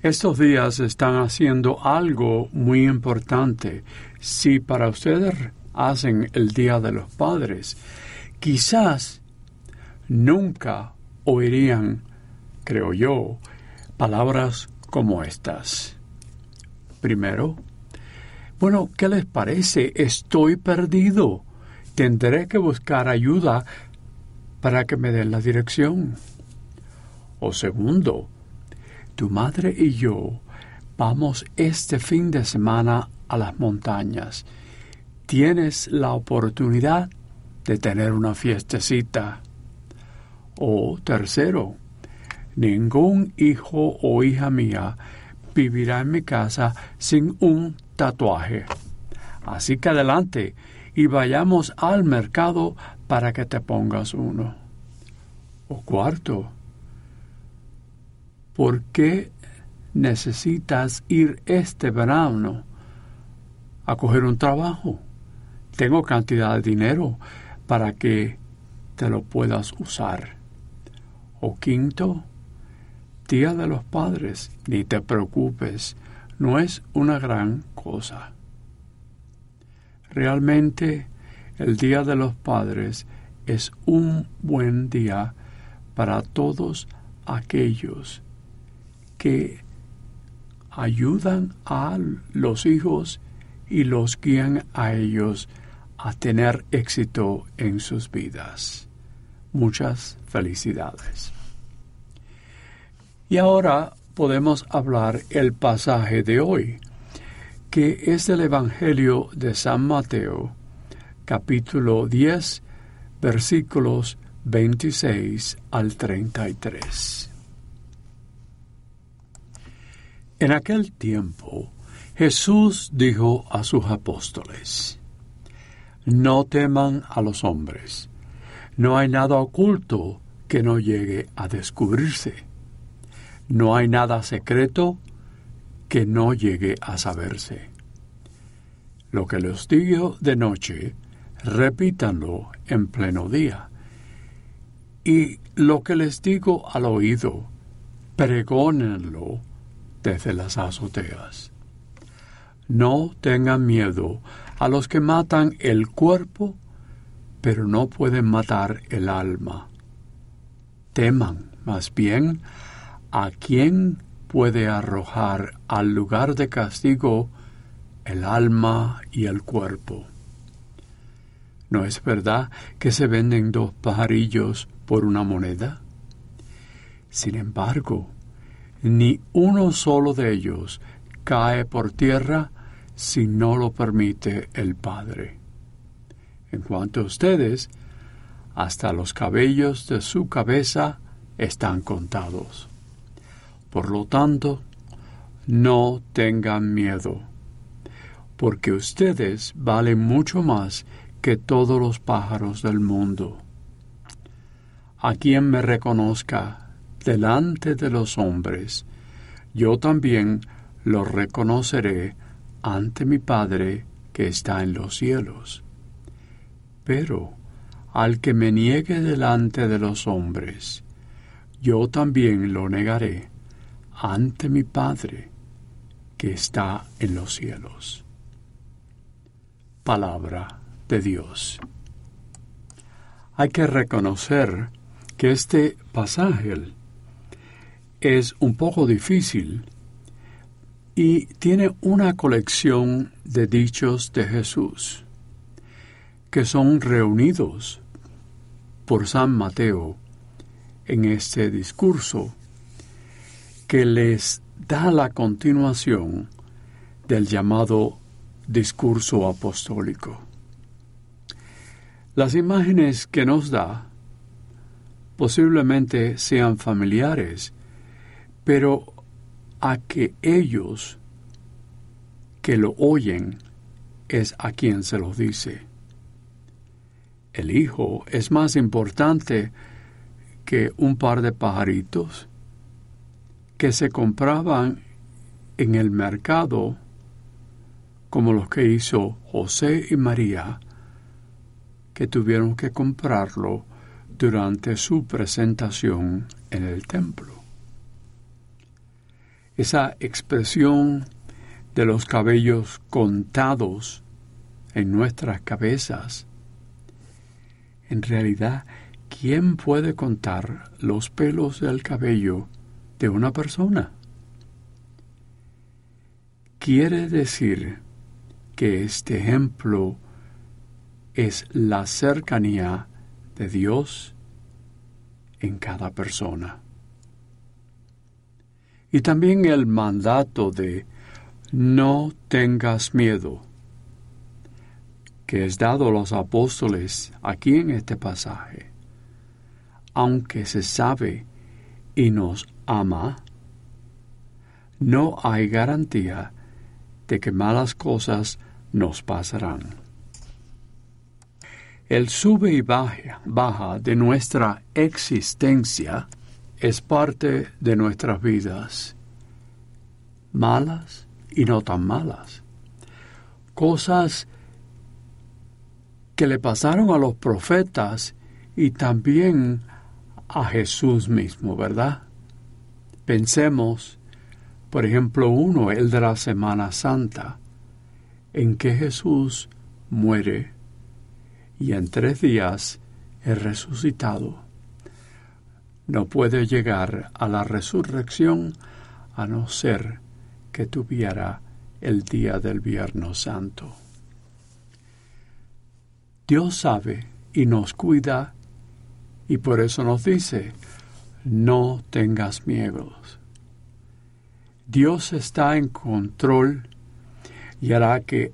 Estos días están haciendo algo muy importante. Si para ustedes hacen el Día de los Padres, quizás nunca oirían, creo yo, palabras como estas. Primero, bueno, ¿qué les parece? Estoy perdido. Tendré que buscar ayuda para que me den la dirección. O segundo, tu madre y yo vamos este fin de semana a las montañas. Tienes la oportunidad de tener una fiestecita. O tercero, ningún hijo o hija mía vivirá en mi casa sin un tatuaje. Así que adelante y vayamos al mercado para que te pongas uno. O cuarto, ¿por qué necesitas ir este verano a coger un trabajo? Tengo cantidad de dinero para que te lo puedas usar. O quinto, Día de los Padres, ni te preocupes, no es una gran cosa. Realmente el Día de los Padres es un buen día para todos aquellos que ayudan a los hijos y los guían a ellos a tener éxito en sus vidas. Muchas felicidades. Y ahora podemos hablar el pasaje de hoy, que es del Evangelio de San Mateo, capítulo 10, versículos 26 al 33. En aquel tiempo Jesús dijo a sus apóstoles, No teman a los hombres, no hay nada oculto que no llegue a descubrirse, no hay nada secreto que no llegue a saberse. Lo que les digo de noche, repítanlo en pleno día. Y lo que les digo al oído, pregónenlo desde las azoteas. No tengan miedo a los que matan el cuerpo, pero no pueden matar el alma. Teman, más bien, a quien puede arrojar al lugar de castigo el alma y el cuerpo. ¿No es verdad que se venden dos pajarillos por una moneda? Sin embargo, ni uno solo de ellos cae por tierra si no lo permite el Padre. En cuanto a ustedes, hasta los cabellos de su cabeza están contados. Por lo tanto, no tengan miedo, porque ustedes valen mucho más que todos los pájaros del mundo. A quien me reconozca delante de los hombres, yo también lo reconoceré ante mi Padre que está en los cielos. Pero al que me niegue delante de los hombres, yo también lo negaré ante mi Padre que está en los cielos. Palabra de Dios. Hay que reconocer que este pasaje es un poco difícil y tiene una colección de dichos de Jesús que son reunidos por San Mateo en este discurso que les da la continuación del llamado discurso apostólico. Las imágenes que nos da posiblemente sean familiares, pero a que ellos que lo oyen es a quien se lo dice. El hijo es más importante que un par de pajaritos que se compraban en el mercado como los que hizo José y María, que tuvieron que comprarlo durante su presentación en el templo. Esa expresión de los cabellos contados en nuestras cabezas, en realidad, ¿quién puede contar los pelos del cabello de una persona? Quiere decir que este ejemplo es la cercanía de Dios en cada persona. Y también el mandato de no tengas miedo, que es dado a los apóstoles aquí en este pasaje, aunque se sabe y nos ama, no hay garantía de que malas cosas nos pasarán. El sube y baja, baja de nuestra existencia es parte de nuestras vidas, malas y no tan malas. Cosas que le pasaron a los profetas y también a Jesús mismo, ¿verdad? Pensemos, por ejemplo, uno, el de la Semana Santa, en que Jesús muere y en tres días es resucitado. No puede llegar a la resurrección a no ser que tuviera el día del Viernes Santo. Dios sabe y nos cuida y por eso nos dice, no tengas miedos. Dios está en control y hará que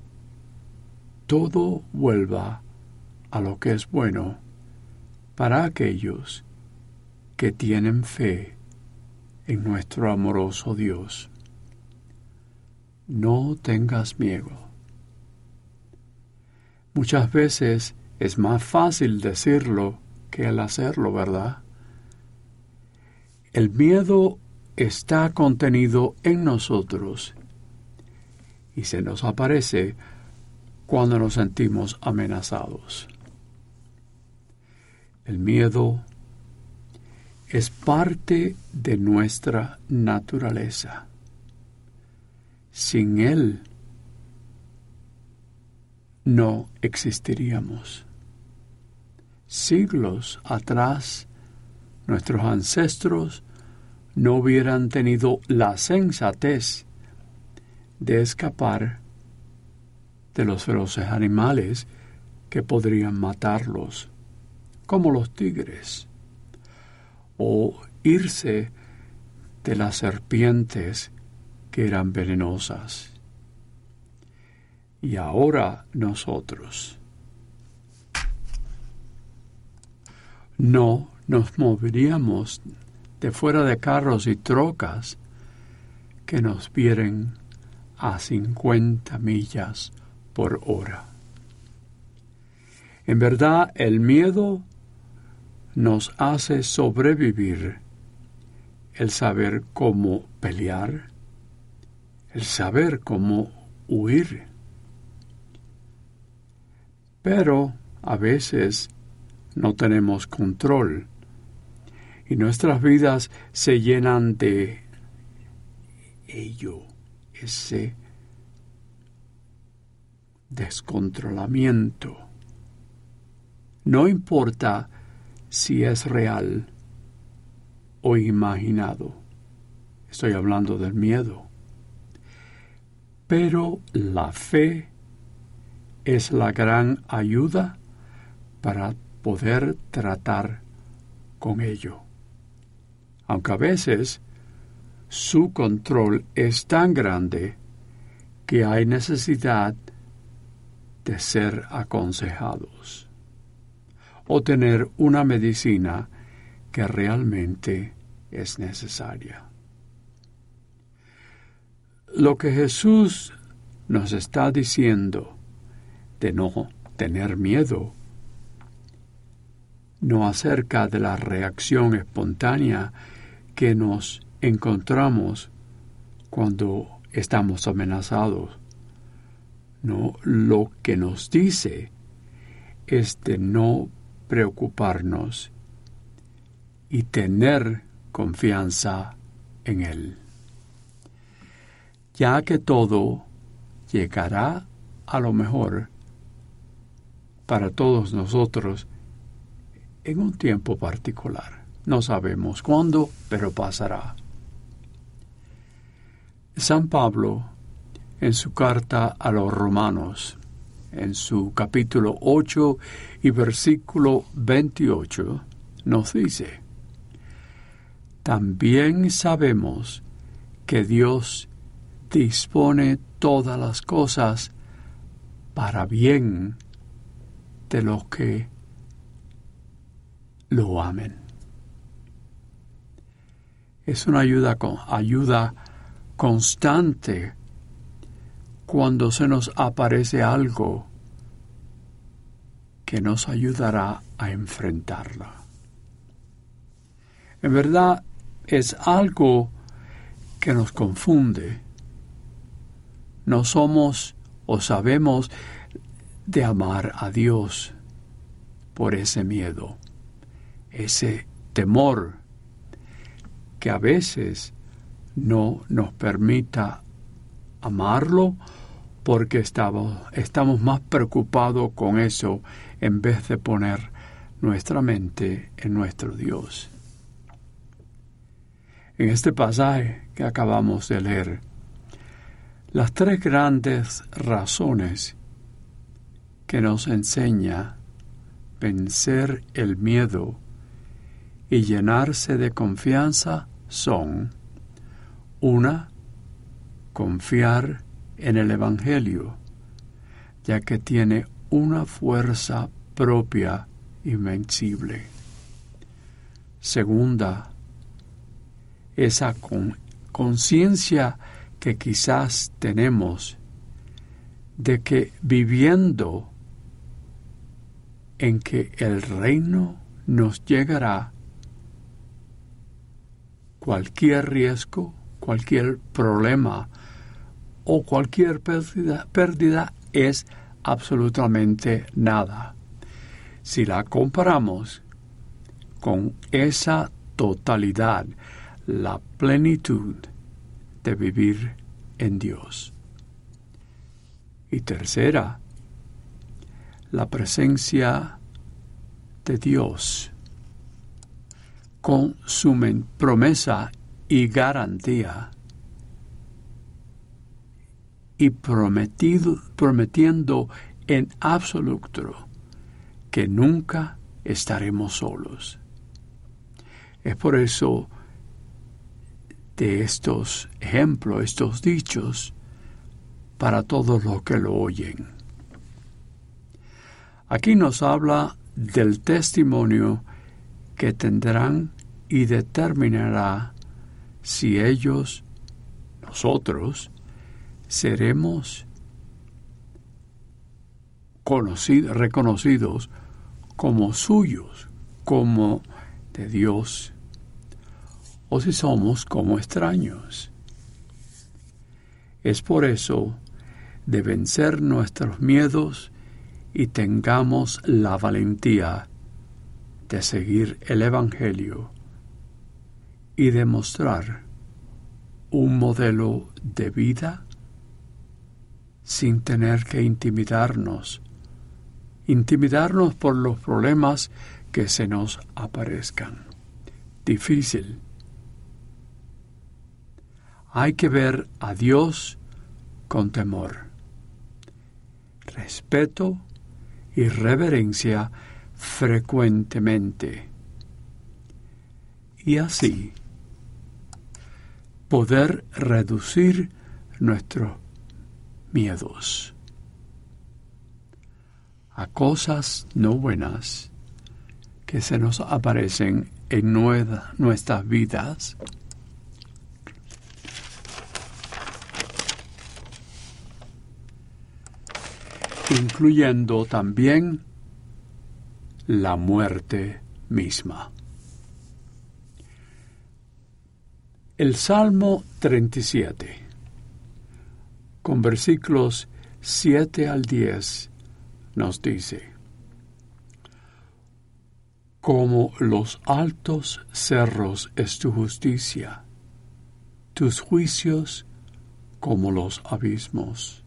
todo vuelva a lo que es bueno para aquellos que tienen fe en nuestro amoroso Dios. No tengas miedo. Muchas veces es más fácil decirlo que el hacerlo, ¿verdad? El miedo está contenido en nosotros y se nos aparece cuando nos sentimos amenazados. El miedo es parte de nuestra naturaleza. Sin él no existiríamos. Siglos atrás, nuestros ancestros no hubieran tenido la sensatez de escapar de los feroces animales que podrían matarlos, como los tigres, o irse de las serpientes que eran venenosas. Y ahora nosotros no nos moveríamos de fuera de carros y trocas que nos vieren a 50 millas por hora. En verdad, el miedo nos hace sobrevivir, el saber cómo pelear, el saber cómo huir. Pero a veces no tenemos control y nuestras vidas se llenan de ello, ese descontrolamiento. No importa si es real o imaginado. Estoy hablando del miedo. Pero la fe es la gran ayuda para poder tratar con ello. Aunque a veces su control es tan grande que hay necesidad de ser aconsejados o tener una medicina que realmente es necesaria. Lo que Jesús nos está diciendo de no tener miedo, no acerca de la reacción espontánea que nos encontramos cuando estamos amenazados. No, lo que nos dice es de no preocuparnos y tener confianza en Él. Ya que todo llegará a lo mejor para todos nosotros en un tiempo particular. No sabemos cuándo, pero pasará. San Pablo, en su carta a los romanos, en su capítulo 8 y versículo 28, nos dice, También sabemos que Dios dispone todas las cosas para bien de los que lo amen. Es una ayuda, ayuda constante cuando se nos aparece algo que nos ayudará a enfrentarla. En verdad es algo que nos confunde. No somos o sabemos de amar a Dios por ese miedo, ese temor que a veces no nos permita amarlo porque estamos, más preocupados con eso en vez de poner nuestra mente en nuestro Dios. En este pasaje que acabamos de leer, las tres grandes razones que nos enseña vencer el miedo y llenarse de confianza son una, confiar en el Evangelio, ya que tiene una fuerza propia invencible. Segunda, esa conciencia que quizás tenemos de que viviendo en que el reino nos llegará, cualquier riesgo, cualquier problema o cualquier pérdida, es absolutamente nada. Si la comparamos con esa totalidad, la plenitud de vivir en Dios. Y tercera, la presencia de Dios con su promesa y garantía y prometido, prometiendo en absoluto que nunca estaremos solos. Es por eso de estos ejemplos, estos dichos, para todos los que lo oyen. Aquí nos habla del testimonio que tendrán y determinará si ellos, nosotros, seremos conocidos, reconocidos como suyos, como de Dios, o si somos como extraños. Es por eso de vencer nuestros miedos y tengamos la valentía de seguir el Evangelio y demostrar un modelo de vida sin tener que intimidarnos, intimidarnos por los problemas que se nos aparezcan. Difícil. Hay que ver a Dios con temor, respeto y reverencia frecuentemente. Y así poder reducir nuestros miedos a cosas no buenas que se nos aparecen en nuestras vidas. incluyendo también la muerte misma. El Salmo 37, con versículos 7 al 10, nos dice, Como los altos cerros es tu justicia, tus juicios como los abismos.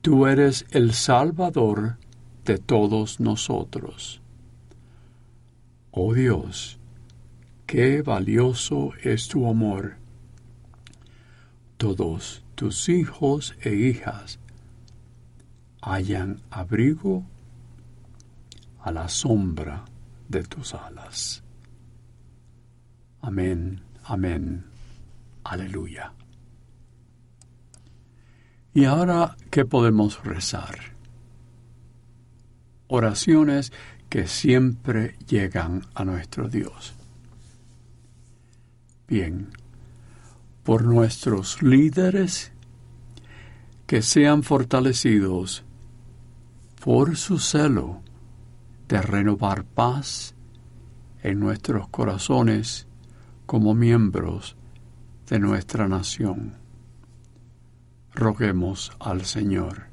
Tú eres el Salvador de todos nosotros. Oh Dios, qué valioso es tu amor. Todos tus hijos e hijas hayan abrigo a la sombra de tus alas. Amén, amén, aleluya. ¿Y ahora qué podemos rezar? Oraciones que siempre llegan a nuestro Dios. Bien, por nuestros líderes, que sean fortalecidos por su celo de renovar paz en nuestros corazones como miembros de nuestra nación roguemos al Señor.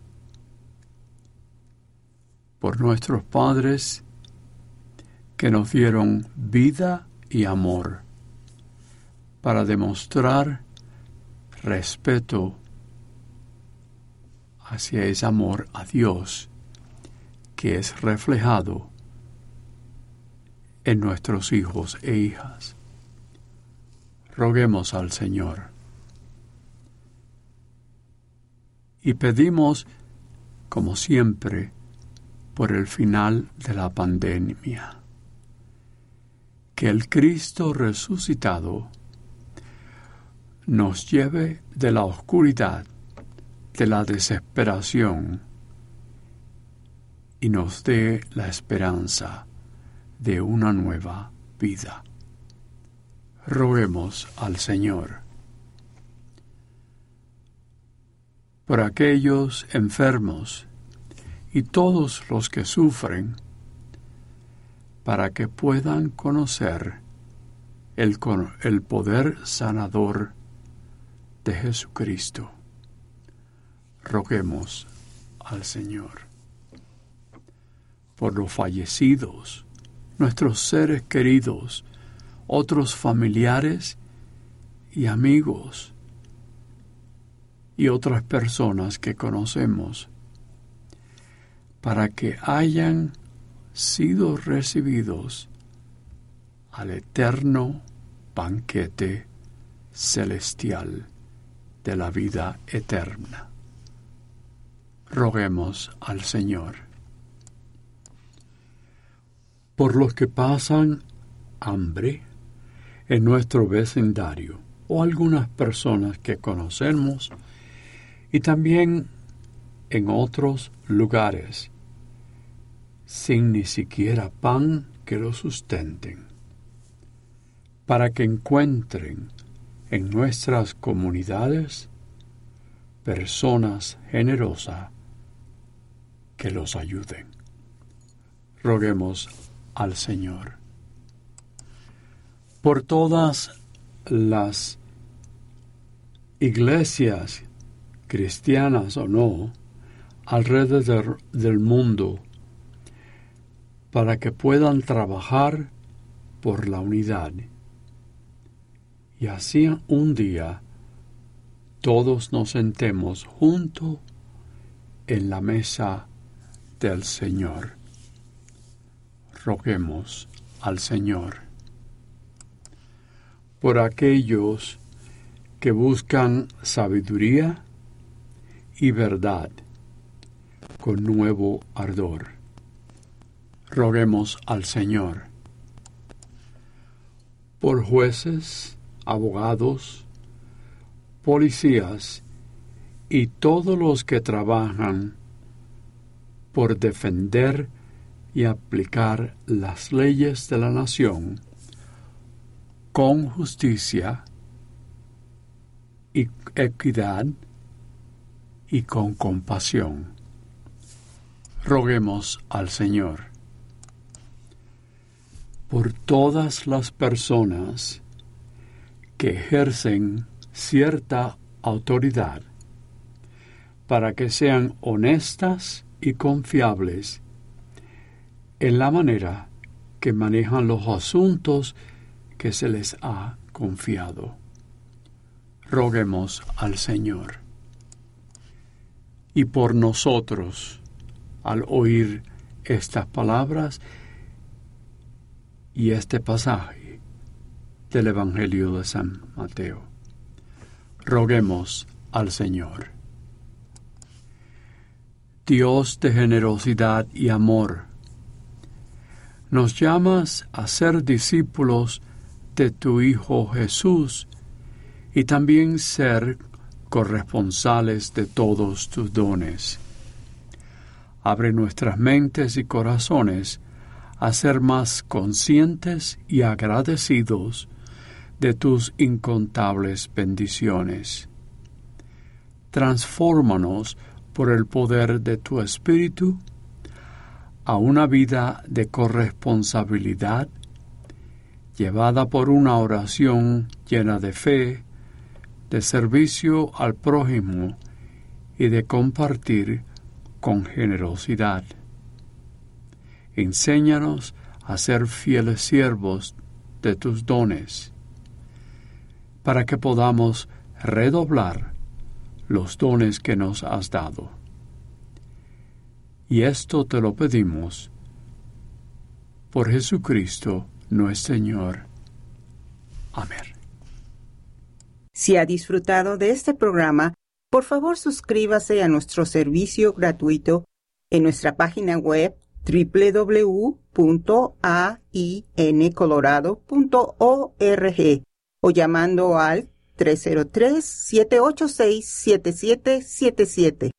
Por nuestros padres que nos dieron vida y amor para demostrar respeto hacia ese amor a Dios que es reflejado en nuestros hijos e hijas. Roguemos al Señor. y pedimos, como siempre, por el final de la pandemia. Que el Cristo resucitado nos lleve de la oscuridad, de la desesperación, y nos dé la esperanza de una nueva vida. Roguemos al Señor. por aquellos enfermos y todos los que sufren, para que puedan conocer el, el poder sanador de Jesucristo. Roguemos al Señor. Por los fallecidos, nuestros seres queridos, otros familiares y amigos, y otras personas que conocemos para que hayan sido recibidos al eterno banquete celestial de la vida eterna. Roguemos al Señor. Por los que pasan hambre en nuestro vecindario o algunas personas que conocemos y también en otros lugares, sin ni siquiera pan que lo sustenten, para que encuentren en nuestras comunidades personas generosas que los ayuden. Roguemos al Señor. Por todas las iglesias cristianas o no, alrededor del mundo para que puedan trabajar por la unidad. Y así un día todos nos sentemos juntos en la mesa del Señor. Roguemos al Señor por aquellos que buscan sabiduría y verdad con nuevo ardor. Roguemos al Señor por jueces, abogados, policías y todos los que trabajan por defender y aplicar las leyes de la nación con justicia y equidad y con compasión. Roguemos al Señor. Por todas las personas que ejercen cierta autoridad, para que sean honestas y confiables en la manera que manejan los asuntos que se les ha confiado. Roguemos al Señor. Y por nosotros, al oír estas palabras y este pasaje del Evangelio de San Mateo, roguemos al Señor. Dios de generosidad y amor, nos llamas a ser discípulos de tu Hijo Jesús y también ser corresponsales de todos tus dones. Abre nuestras mentes y corazones a ser más conscientes y agradecidos de tus incontables bendiciones. Transfórmanos por el poder de tu Espíritu a una vida de corresponsabilidad llevada por una oración llena de fe, de servicio al prójimo y de compartir con generosidad. Enséñanos a ser fieles siervos de tus dones, para que podamos redoblar los dones que nos has dado. Y esto te lo pedimos por Jesucristo nuestro Señor. Amén. Si ha disfrutado de este programa, por favor suscríbase a nuestro servicio gratuito en nuestra página web www.aincolorado.org o llamando al 303-786-7777.